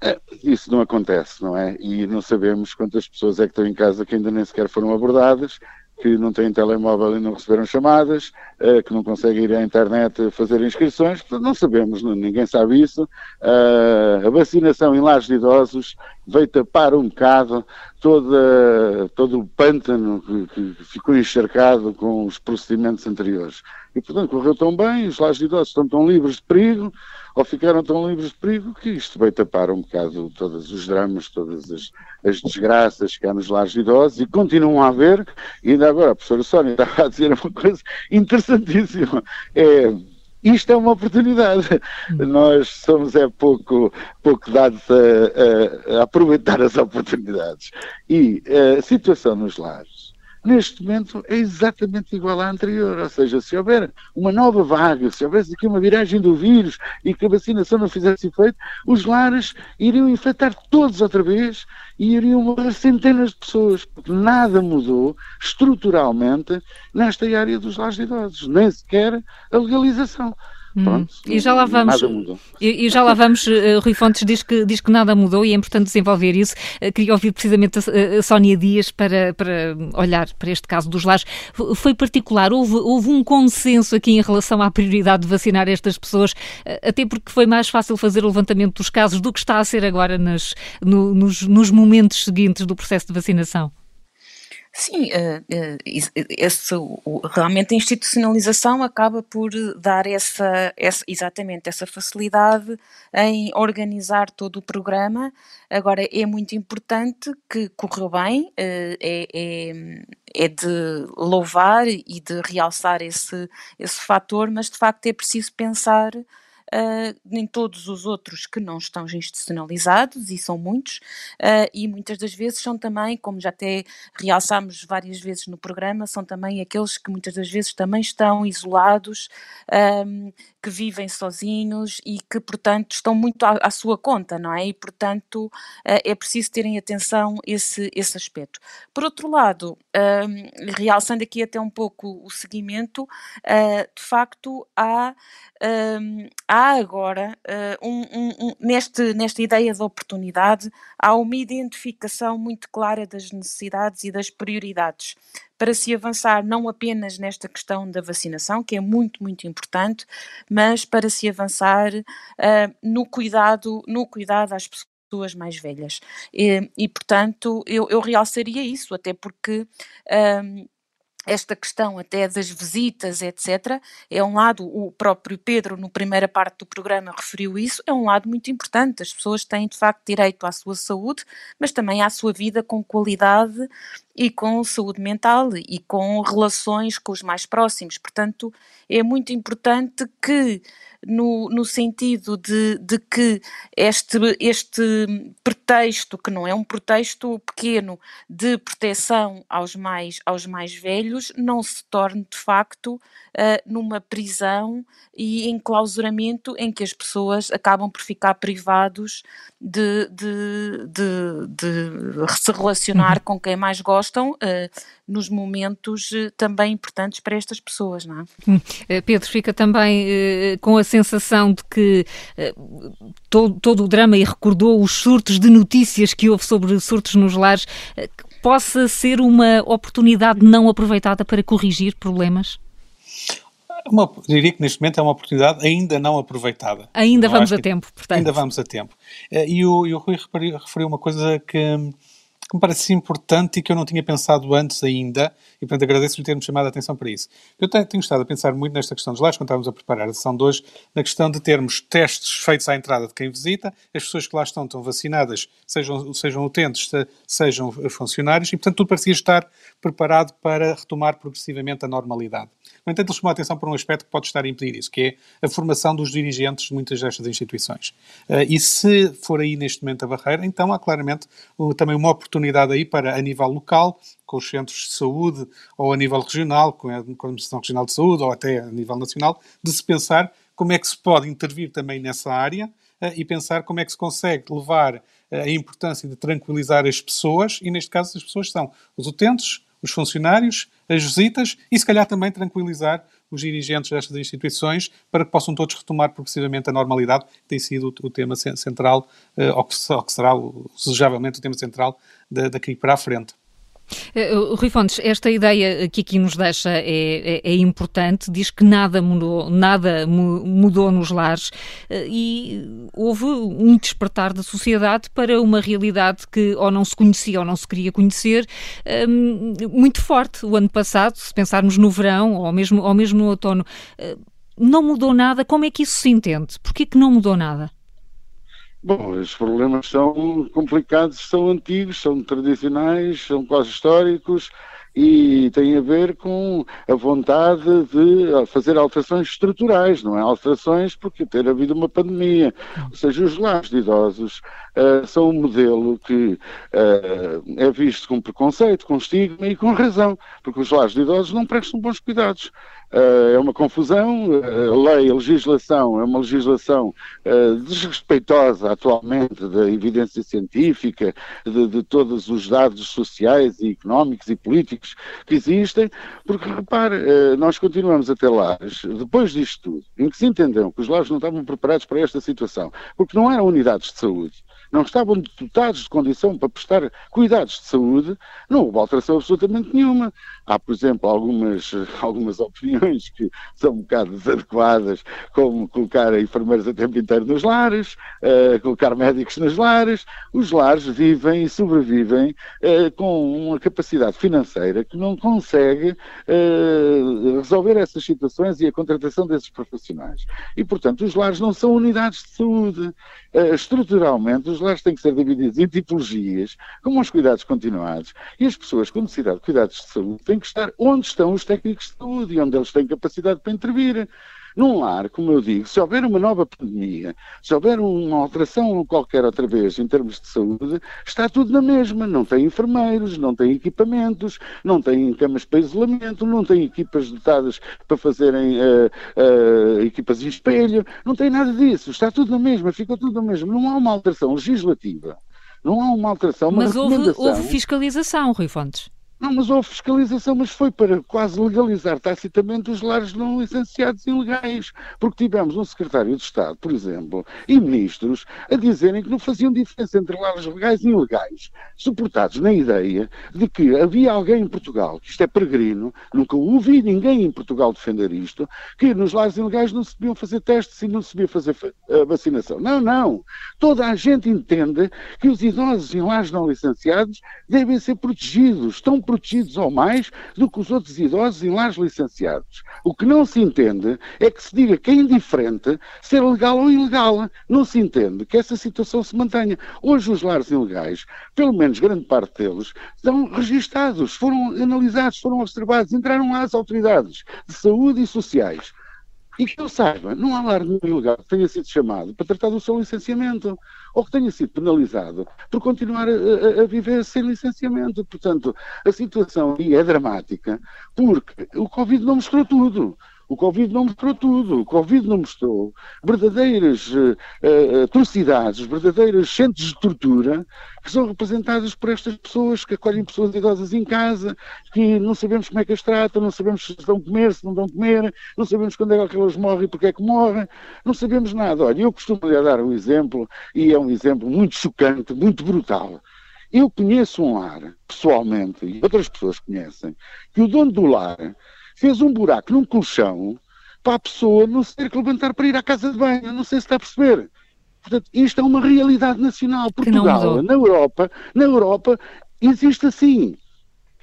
É, isso não acontece, não é? E não sabemos quantas pessoas é que estão em casa que ainda nem sequer foram abordadas, que não têm telemóvel e não receberam chamadas, eh, que não conseguem ir à internet fazer inscrições, portanto não sabemos, ninguém sabe isso. Eh, a vacinação em lares de idosos veio tapar um bocado toda, todo o pântano que, que ficou encharcado com os procedimentos anteriores. E, portanto, correu tão bem, os lares de idosos estão tão livres de perigo, ou ficaram tão livres de perigo, que isto veio tapar um bocado todos os dramas, todas as, as desgraças que há nos lares de idosos, e continuam a haver, e ainda agora a professora Sónia estava a dizer uma coisa interessantíssima, é isto é uma oportunidade. Hum. Nós somos é pouco, pouco dados a, a, a aproveitar as oportunidades. E a situação nos lares neste momento é exatamente igual à anterior. Ou seja, se houver uma nova vaga, se houvesse aqui uma viragem do vírus e que a vacinação não fizesse efeito, os lares iriam infectar todos outra vez e iriam morrer centenas de pessoas, porque nada mudou estruturalmente nesta área dos lares de idosos, nem sequer a legalização. Hum. Pronto, e já lá vamos. E, e, já lá vamos. Uh, Rui Fontes diz que, diz que nada mudou e é importante desenvolver isso. Uh, queria ouvir precisamente a, a Sónia Dias para, para olhar para este caso dos lares. Foi particular, houve, houve um consenso aqui em relação à prioridade de vacinar estas pessoas, uh, até porque foi mais fácil fazer o levantamento dos casos do que está a ser agora nas, no, nos, nos momentos seguintes do processo de vacinação. Sim, uh, uh, esse, o, realmente a institucionalização acaba por dar essa, essa, exatamente essa facilidade em organizar todo o programa. Agora é muito importante que correu bem, é, é, é, de louvar e de realçar esse, esse fator, mas de facto é preciso pensar uh, nem todos os outros que não estão institucionalizados, e são muitos, uh, e muitas das vezes são também, como já até realçámos várias vezes no programa, são também aqueles que muitas das vezes também estão isolados, um, que vivem sozinhos e que, portanto, estão muito à, à sua conta, não é? E, portanto, uh, é preciso terem atenção esse, esse aspecto. Por outro lado, um, realçando aqui até um pouco o seguimento, de facto, há, há agora, uh, um, um, um, neste, nesta ideia de oportunidade, há uma identificação muito clara das necessidades e das prioridades para se avançar não apenas nesta questão da vacinação, que é muito, muito importante, mas para se avançar uh, no cuidado, no cuidado às pessoas mais velhas. E, e portanto, eu, eu realçaria isso, até porque um, esta questão até das visitas, etc., é um lado, o próprio Pedro, no primeira parte do programa, referiu isso, é um lado muito importante. As pessoas têm, de facto, direito à sua saúde, mas também à sua vida com qualidade e com saúde mental e com relações com os mais próximos. Portanto, é muito importante que, no, no sentido de, de que este, este pretexto, que não é um pretexto pequeno, de proteção aos mais, aos mais velhos, não se torne de facto uh, numa prisão e enclausuramento em que as pessoas acabam por ficar privados de, de, de, de se relacionar uhum. com quem mais gostam uh, nos momentos uh, também importantes para estas pessoas, não é? Hum. Eh, Pedro, fica também com a sensação de que todo, todo o drama e recordou os surtos de notícias que houve sobre surtos nos lares, possa ser uma oportunidade não aproveitada para corrigir problemas? Uma, diria que neste momento é uma oportunidade ainda não aproveitada. Ainda vamos a tempo, portanto. Ainda vamos a tempo. E o, e o Rui referiu, referiu uma coisa que, que me parece importante e que eu não tinha pensado antes ainda, e portanto agradeço-lhe ter-me chamado a atenção para isso. Eu tenho, estado a pensar muito nesta questão dos lares, quando estávamos a preparar a sessão de hoje, na questão de termos testes feitos à entrada de quem visita, as pessoas que lá estão estão vacinadas, sejam, sejam utentes, sejam funcionários, e portanto tudo parecia estar preparado para retomar progressivamente a normalidade. No entanto, ele chamou a atenção para um aspecto que pode estar a impedir isso, que é a formação dos dirigentes de muitas destas instituições. Uh, e se for aí neste momento a barreira, então há claramente também uma oportunidade aí para, a nível local, com os centros de saúde, ou a nível regional, com a, com a Administração Regional de Saúde, ou até a nível nacional, de se pensar como é que se pode intervir também nessa área uh, e pensar como é que se consegue levar a importância de tranquilizar as pessoas, e neste caso as pessoas são os utentes, os funcionários, as visitas e, se calhar, também tranquilizar os dirigentes destas instituições para que possam todos retomar progressivamente a normalidade, que tem sido o tema central, eh, ou que será, desejavelmente, o tema central daqui para a frente. Uh, Rui Fontes, esta ideia que aqui nos deixa é, é, é importante, diz que nada mudou, nada mudou nos lares uh, e houve um despertar da sociedade para uma realidade que ou não se conhecia ou não se queria conhecer um, muito forte. O ano passado, se pensarmos no verão ou mesmo, ou mesmo no outono, não mudou nada. Como é que isso se entende? Porquê que não mudou nada? Bom, os problemas são complicados, são antigos, são tradicionais, são quase históricos e têm a ver com a vontade de fazer alterações estruturais, não é? Alterações porque ter havido uma pandemia. Ou seja, os lares de idosos uh, são um modelo que uh, é visto com preconceito, com estigma e com razão, porque os lares de idosos não prestam bons cuidados. Uh, é uma confusão, a lei, a legislação é uma legislação desrespeitosa atualmente da evidência científica, de, de todos os dados sociais e económicos e políticos que existem, porque repare, nós continuamos a ter lares, depois disto tudo, em que se entendeu que os lares não estavam preparados para esta situação, porque não eram unidades de saúde, não estavam dotados de condição para prestar cuidados de saúde, não houve alteração absolutamente nenhuma. Há, por exemplo, algumas, algumas opiniões que são um bocado desadequadas, como colocar enfermeiros a tempo inteiro nos lares, uh, colocar médicos nos lares. Os lares vivem e sobrevivem uh, com uma capacidade financeira que não consegue uh, resolver essas situações e a contratação desses profissionais. E, portanto, os lares não são unidades de saúde. estruturalmente, os lares têm que ser divididos em tipologias, como os cuidados continuados, e as pessoas com necessidade de cuidados de saúde têm que estar onde estão os técnicos de saúde e onde eles têm capacidade para intervir. Num lar, como eu digo, se houver uma nova pandemia, se houver uma alteração qualquer outra vez em termos de saúde, está tudo na mesma. Não tem enfermeiros, não tem equipamentos, não tem camas para isolamento, não tem equipas dotadas para fazerem uh, uh, equipas em espelho, não tem nada disso. Está tudo na mesma, ficou tudo na mesma. Não há uma alteração legislativa, não há uma alteração, uma Mas houve, houve fiscalização, Rui Fontes. Não, mas houve fiscalização, mas foi para quase legalizar tacitamente os lares não licenciados ilegais. Porque tivemos um secretário de Estado, por exemplo, e ministros a dizerem que não faziam diferença entre lares legais e ilegais, suportados na ideia de que havia alguém em Portugal, que isto é peregrino, nunca ouvi ninguém em Portugal defender isto, que nos lares ilegais não se deviam fazer testes e não se devia fazer uh, vacinação. Não, não. Toda a gente entende que os idosos em lares não licenciados devem ser protegidos, estão protegidos ou mais do que os outros idosos em lares licenciados. O que não se entende é que se diga que é indiferente ser legal ou ilegal. Não se entende que essa situação se mantenha. Hoje os lares ilegais, pelo menos grande parte deles, estão registados, foram analisados, foram observados, entraram lá as autoridades de saúde e sociais. E que eu saiba, não há lar nenhum ilegal que tenha sido chamado para tratar do seu licenciamento ou que tenha sido penalizado por continuar a, a, viver sem licenciamento. Portanto, a situação aí é dramática porque o Covid não mostrou tudo. O Covid não mostrou tudo. O Covid não mostrou verdadeiras uh, atrocidades, verdadeiros centros de tortura que são representados por estas pessoas que acolhem pessoas idosas em casa, que não sabemos como é que as tratam, não sabemos se a comer, se não a comer, não sabemos quando é que elas morrem e porque é que morrem, não sabemos nada. Olha, eu costumo lhe dar um exemplo, e é um exemplo muito chocante, muito brutal. Eu conheço um lar, pessoalmente, e outras pessoas conhecem, que o dono do lar fez um buraco num colchão para a pessoa não se ter que levantar para ir à casa de banho. Não sei se está a perceber. Portanto, isto é uma realidade nacional. Portugal, na Europa, na Europa, existe assim.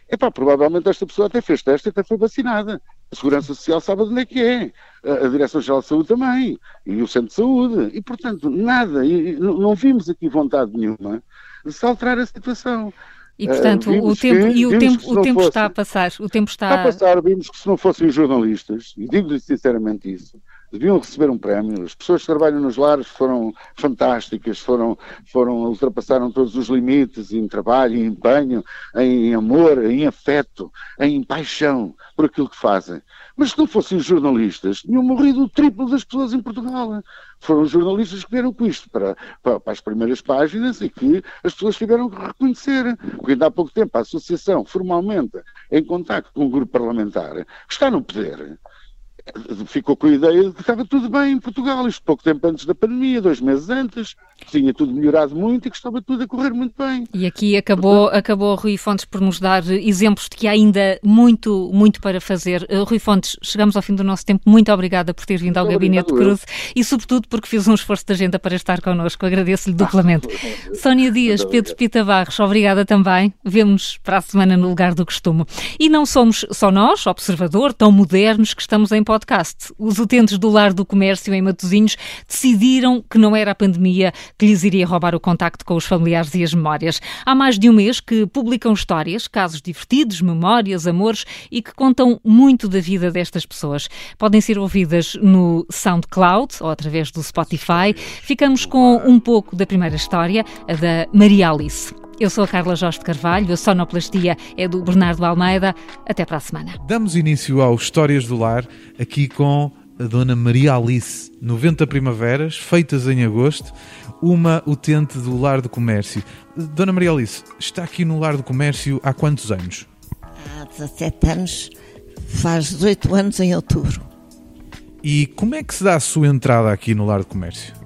Epá, provavelmente esta pessoa até fez teste e até foi vacinada. A Segurança Social sabe de onde é que é. A, Direção-Geral de Saúde também. E o Centro de Saúde. E, portanto, nada. E, não vimos aqui vontade nenhuma de se alterar a situação. E, portanto, uh, o tempo, que, e o tempo, o tempo fosse, está a passar. O tempo está... está a passar. Vimos que se não fossem jornalistas, e digo-lhe sinceramente isso, deviam receber um prémio. As pessoas que trabalham nos lares foram fantásticas, foram, foram ultrapassaram todos os limites em trabalho, em empenho, em amor, em afeto, em paixão por aquilo que fazem. Mas se não fossem jornalistas, tinham morrido o triplo das pessoas em Portugal. Foram jornalistas que vieram com isto para, para, para, as primeiras páginas e que as pessoas tiveram que reconhecer. Porque ainda há pouco tempo a Associação, formalmente, em contato com o grupo parlamentar, que está no poder, ficou com a ideia de que estava tudo bem em Portugal, isto pouco tempo antes da pandemia, dois meses antes, que tinha tudo melhorado muito e que estava tudo a correr muito bem. E aqui acabou, Portanto, acabou Rui Fontes por nos dar exemplos de que há ainda muito, muito para fazer. Uh, Rui Fontes, chegamos ao fim do nosso tempo. Muito obrigada por ter vindo ao Gabinete Cruz e, sobretudo, porque fez um esforço de agenda para estar connosco. Agradeço-lhe duplamente. Sónia Dias, Pedro Pita Barros, obrigada também. Vemo-nos para a semana no lugar do costume. E não somos só nós, Observador, tão modernos que estamos em podcast. Os utentes do Lar do Comércio em Matosinhos decidiram que não era a pandemia que lhes iria roubar o contacto com os familiares e as memórias. Há mais de um mês que publicam histórias, casos divertidos, memórias, amores e que contam muito da vida destas pessoas. Podem ser ouvidas no SoundCloud ou através do Spotify. Ficamos com um pouco da primeira história, a da Maria Alice. Eu sou a Carla Jorge de Carvalho, a sonoplastia é do Bernardo Almeida. Até para a semana. Damos início ao Histórias do Lar, aqui com a Dona Maria Alice. 90 primaveras, feitas em agosto, uma utente do Lar do Comércio. Dona Maria Alice, está aqui no Lar do Comércio há quantos anos? Há 17 anos, faz 18 anos em outubro. E como é que se dá a sua entrada aqui no Lar do Comércio?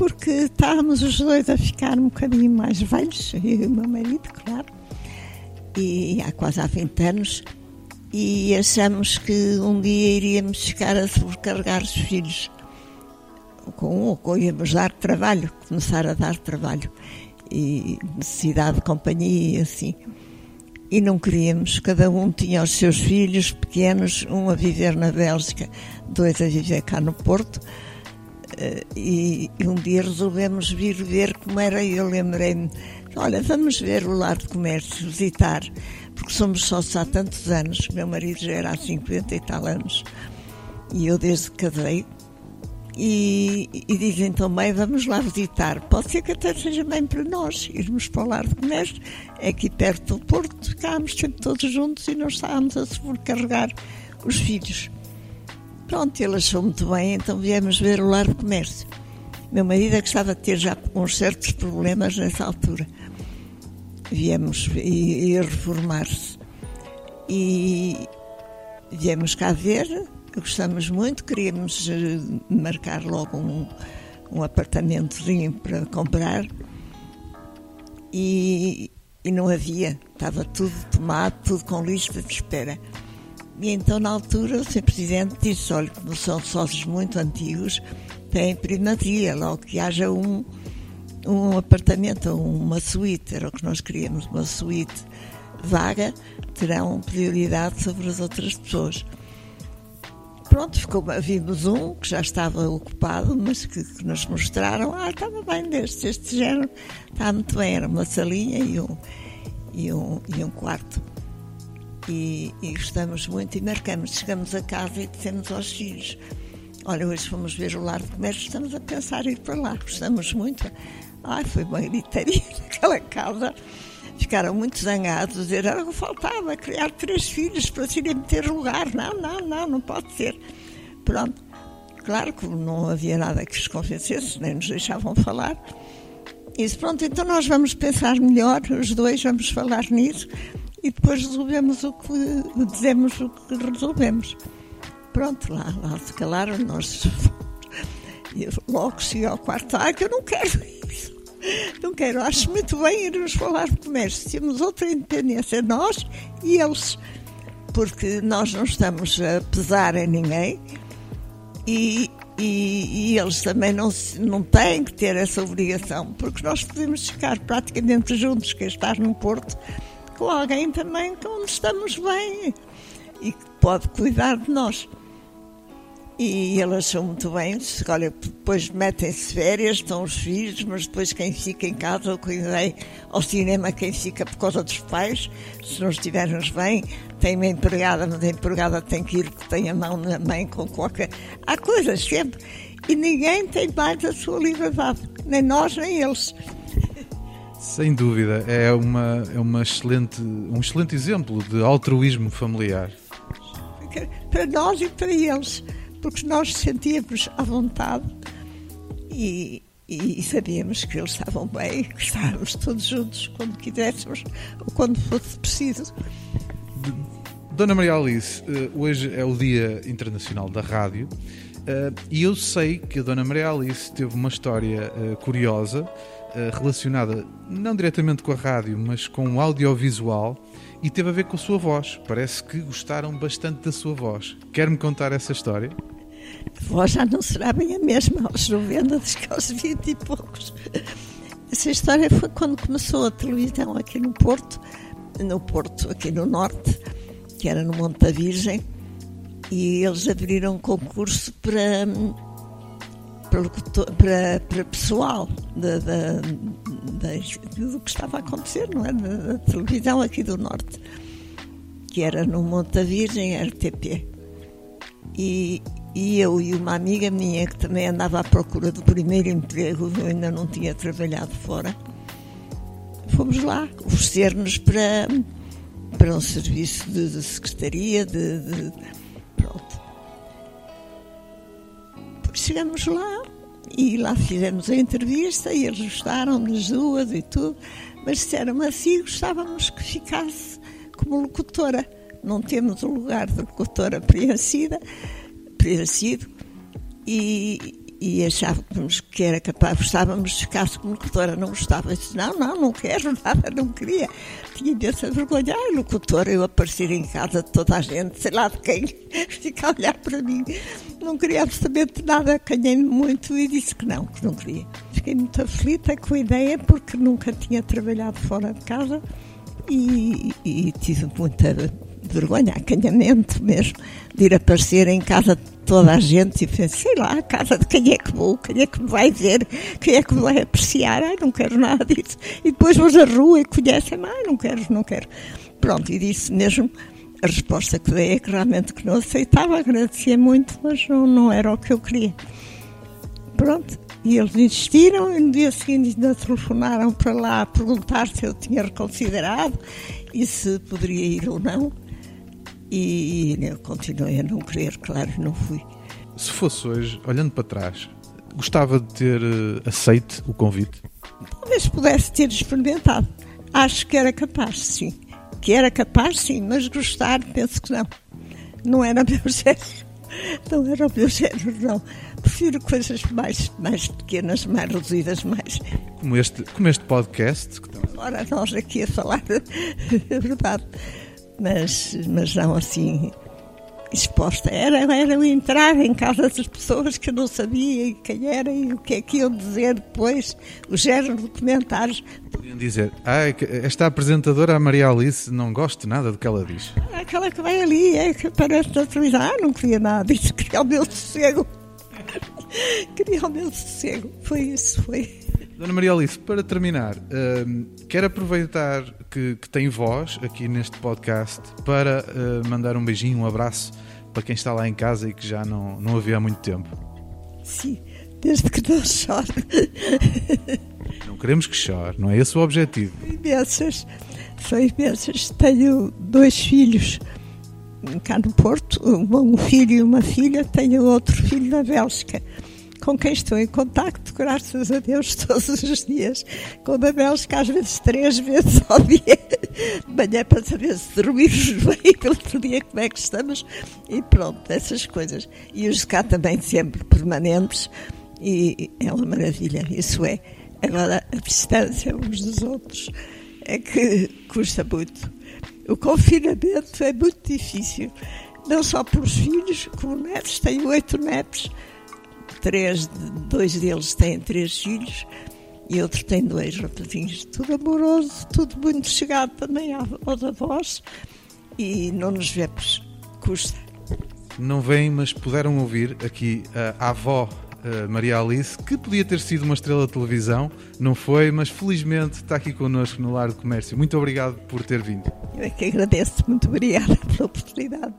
Porque estávamos os dois a ficar um bocadinho mais velhos, eu e o meu marido, claro. E há quase há 20 anos e achamos que um dia iríamos chegar a sobrecarregar os filhos com um ou íamos dar trabalho, começar a dar trabalho e necessidade de companhia e assim. E não queríamos, cada um tinha os seus filhos pequenos, um a viver na Bélgica, dois a viver cá no Porto. Eh, e, e um dia resolvemos vir ver como era. E eu lembrei-me: olha, vamos ver o lar de comércio, visitar, porque somos sócios há tantos anos. Meu marido já era há 50 e tal anos. E eu, desde que casei, e, e, dizem também vamos lá visitar. Pode ser que até seja bem para nós irmos para o Lar de Comércio, aqui perto do Porto, ficámos sempre todos juntos e nós estávamos a sobrecarregar os filhos. Pronto, ele achou muito bem, então viemos ver o Lar de Comércio. Meu marido é que estava a ter já uns certos problemas nessa altura. Viemos e, e reformar-se. E viemos cá ver, Gostamos muito, queríamos eh, marcar logo um, um apartamentozinho para comprar e, e não havia, estava tudo tomado, tudo com lista de espera. E então, na altura, o Sr. Presidente disse: olha, como são sócios muito antigos, tem primazia, logo que haja um, um apartamento, uma suíte, era o que nós queríamos, uma suíte vaga, terão prioridade sobre as outras pessoas. Pronto, ficou, vimos um que já estava ocupado, mas que, que nos mostraram, ah, estava bem deste, este género, está muito bem, era uma salinha e um, e um, e um quarto. E, e gostamos muito e marcamos. Chegamos a casa e dissemos aos filhos, olha, hoje fomos ver o lar de comércio, estamos a pensar em ir para lá, gostamos muito. Ai, foi uma gritaria naquela casa ficaram muito zangados, dizer o que faltava, criar três filhos para se irem ter lugar. Não, não, não, não pode ser. Pronto. Claro que não havia nada que os convencesse, nem nos deixavam falar. Disse, pronto, então nós vamos pensar melhor, os dois vamos falar nisso e depois resolvemos o que dizemos o que resolvemos. Pronto, lá, lá se calaram, nós e logo cheguei ao quarto, ah, que eu não quero isso. Não quero, acho muito bem irmos falar de comércio. Temos outra independência, nós e eles, porque nós não estamos a pesar em ninguém e, e, e, eles também não, não têm que ter essa obrigação, porque nós podemos ficar praticamente juntos, que é estar no Porto, com alguém também onde estamos bem e que pode cuidar de nós. E ele achou muito bem. Olha, depois metem-se férias, estão os filhos, mas depois quem fica em casa, eu cuidei ao cinema, quem fica por causa dos pais, se não estivermos bem, tem uma empregada, mas a empregada tem que ir porque tem a mão na mãe com qualquer. Há coisas sempre. E ninguém tem mais a sua liberdade, nem nós, nem eles. Sem dúvida, é, uma, é uma excelente, um excelente exemplo de altruísmo familiar. Para nós e para eles porque nós sentíamos à vontade e, e sabíamos que eles estavam bem, que estávamos todos juntos quando quiséssemos ou quando fosse preciso. Dona Maria Alice, eh, hoje é o Dia Internacional da Rádio eh, e eu sei que a Dona Maria Alice teve uma história eh, curiosa relacionada não diretamente com a rádio, mas com o audiovisual e teve a ver com a sua voz. Parece que gostaram bastante da sua voz. Quer-me contar essa história? A voz já não será bem a mesma aos 90 do que aos 20 e poucos. Essa história foi quando começou a televisão aqui no Porto, no Porto, aqui no Norte, que era no Monte da Virgem, e eles abriram um concurso para, para, pessoal da, da, da, do que estava a acontecer, não é? Da televisão aqui do Norte, que era no Monte da Virgem, RTP. E, e eu e uma amiga minha que também andava à procura do primeiro emprego, eu ainda não tinha trabalhado fora, fomos lá oferecer-nos para, para um serviço de, de secretaria, de, de, Chegamos lá e lá fizemos a entrevista e eles gostaram das duas e tudo, mas disseram assim, gostávamos que ficasse como locutora. Não temos o lugar de locutora preenchida, preenchido e, e achávamos que era capaz, gostávamos de ficar como locutora, não gostava. Disse, não, não, não quero nada, não queria. Tinha imensa vergonha. Ai, locutora, eu aparecer em casa de toda a gente, sei lá de quem, fica a olhar para mim. Não queria absolutamente nada, canhei-me muito e disse que não, que não queria. Fiquei muito aflita com a ideia, porque nunca tinha trabalhado fora de casa e, e tive muita vergonha, acanhamento mesmo, de ir aparecer em casa de toda a gente e pensei, sei lá, a casa de quem é que vou, quem é que me vai ver, quem é que me vai apreciar, ai, não quero nada disso. E depois vou à rua e conhecem-me, ai, não quero, não quero. Pronto, e disse mesmo, a resposta que dei é que realmente que não aceitava, agradecia muito, mas não, não era o que eu queria. Pronto, e eles insistiram e no dia seguinte ainda telefonaram para lá perguntar se eu tinha reconsiderado e se poderia ir ou não. E, eu continuei a não querer, claro, não fui. Se fosse hoje, olhando para trás, gostava de ter uh, aceito o convite? Talvez pudesse ter experimentado. Acho que era capaz, sim. Que era capaz, sim, mas gostar, penso que não. Não era meu género. Não era o meu género, não. Prefiro coisas mais, mais pequenas, mais reduzidas, mais. Como este, como este podcast. Ora, nós aqui a falar, é verdade mas, mas não assim exposta. Era, era eu entrar em casa das pessoas que eu não sabia quem era e o que é que iam dizer depois, o género de comentários. Podiam dizer, ah, esta apresentadora, a Maria Alice, não gosto nada do que ela diz. Aquela que vai ali, é que aparece na televisão, ah, não queria nada, isso queria o meu sossego. queria o meu sossego. Foi isso, foi. Dona Maria Alice, para terminar, uh, quero aproveitar que, que, tem voz aqui neste podcast para uh, mandar um beijinho, um abraço para quem está lá em casa e que já não, não havia há muito tempo. Sim, desde que não chore. Não queremos que chore, não é esse o objetivo. Imensas, são imensas. Tenho dois filhos cá no Porto, um filho e uma filha, tenho outro filho na Bélgica com quem estou em contacto, graças a Deus, todos os dias, com a Bélgica, às vezes três vezes ao dia, de manhã para saber se dormimos bem, pelo outro dia como é que estamos, e pronto, essas coisas. E os cá também sempre permanentes, e é uma maravilha, isso é. Agora, a distância uns dos outros é que custa muito. O confinamento é muito difícil, não só pelos filhos, como netos, tenho oito netos, três, dois deles têm três filhos e outro tem dois rapazinhos. Tudo amoroso, tudo muito chegado também aos avós e não nos vemos. Custa. Não vêm, mas puderam ouvir aqui a avó Maria Alice, que podia ter sido uma estrela de televisão, não foi, mas felizmente está aqui connosco no Lar do Comércio. Muito obrigado por ter vindo. Eu é que agradeço, muito obrigada pela oportunidade.